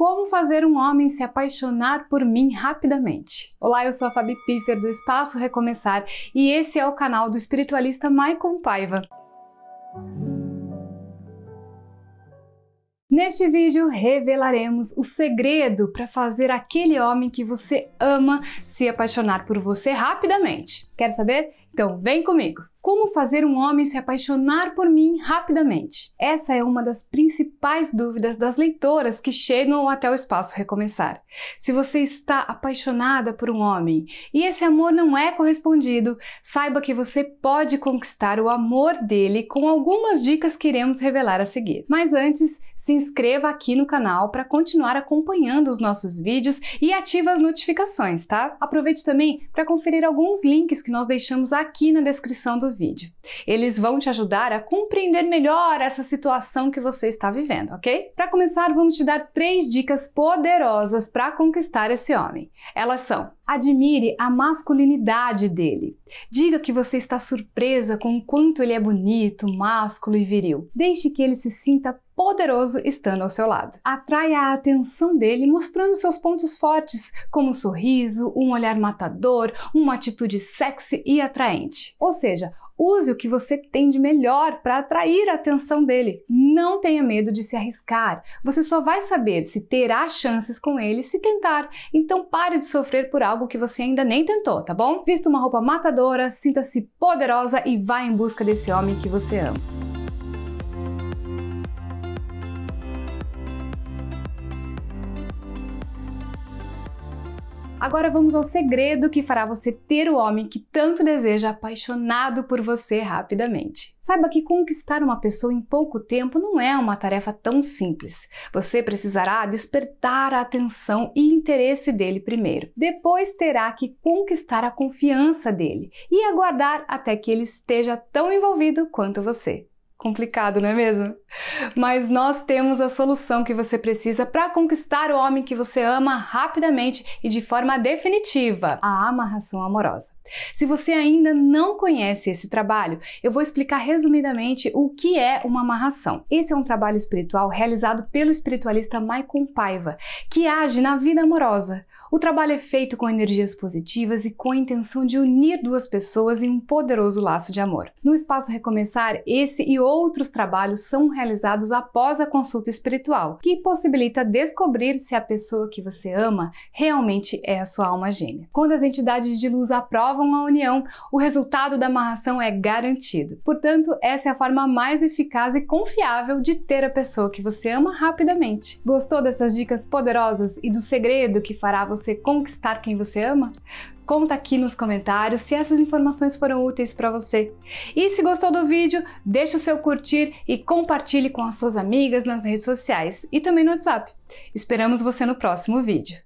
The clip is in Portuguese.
Como fazer um homem se apaixonar por mim rapidamente. Olá, eu sou a Fabi Piffer do Espaço Recomeçar e esse é o canal do espiritualista Maicon Paiva. Neste vídeo revelaremos o segredo para fazer aquele homem que você ama se apaixonar por você rapidamente. Quer saber? Então vem comigo! Como fazer um homem se apaixonar por mim rapidamente? Essa é uma das principais dúvidas das leitoras que chegam até o espaço recomeçar. Se você está apaixonada por um homem e esse amor não é correspondido, saiba que você pode conquistar o amor dele com algumas dicas que iremos revelar a seguir. Mas antes, se inscreva aqui no canal para continuar acompanhando os nossos vídeos e ative as notificações, tá? Aproveite também para conferir alguns links que nós deixamos aqui na descrição do vídeo. Eles vão te ajudar a compreender melhor essa situação que você está vivendo, ok? Para começar, vamos te dar três dicas poderosas para conquistar esse homem. Elas são: admire a masculinidade dele. Diga que você está surpresa com o quanto ele é bonito, másculo e viril. Deixe que ele se sinta poderoso estando ao seu lado. Atraia a atenção dele mostrando seus pontos fortes, como um sorriso, um olhar matador, uma atitude sexy e atraente. Ou seja, Use o que você tem de melhor para atrair a atenção dele. Não tenha medo de se arriscar. Você só vai saber se terá chances com ele se tentar. Então pare de sofrer por algo que você ainda nem tentou, tá bom? Vista uma roupa matadora, sinta-se poderosa e vá em busca desse homem que você ama. Agora vamos ao segredo que fará você ter o homem que tanto deseja apaixonado por você rapidamente. Saiba que conquistar uma pessoa em pouco tempo não é uma tarefa tão simples. Você precisará despertar a atenção e interesse dele primeiro. Depois terá que conquistar a confiança dele e aguardar até que ele esteja tão envolvido quanto você. Complicado, não é mesmo? Mas nós temos a solução que você precisa para conquistar o homem que você ama rapidamente e de forma definitiva: a amarração amorosa. Se você ainda não conhece esse trabalho, eu vou explicar resumidamente o que é uma amarração. Esse é um trabalho espiritual realizado pelo espiritualista Maicon Paiva, que age na vida amorosa. O trabalho é feito com energias positivas e com a intenção de unir duas pessoas em um poderoso laço de amor. No Espaço Recomeçar, esse e outros trabalhos são realizados após a consulta espiritual, que possibilita descobrir se a pessoa que você ama realmente é a sua alma gêmea. Quando as entidades de luz aprovam a união, o resultado da amarração é garantido. Portanto, essa é a forma mais eficaz e confiável de ter a pessoa que você ama rapidamente. Gostou dessas dicas poderosas e do segredo que fará você conquistar quem você ama? Conta aqui nos comentários se essas informações foram úteis para você. E se gostou do vídeo, deixe o seu curtir e compartilhe com as suas amigas nas redes sociais e também no WhatsApp. Esperamos você no próximo vídeo.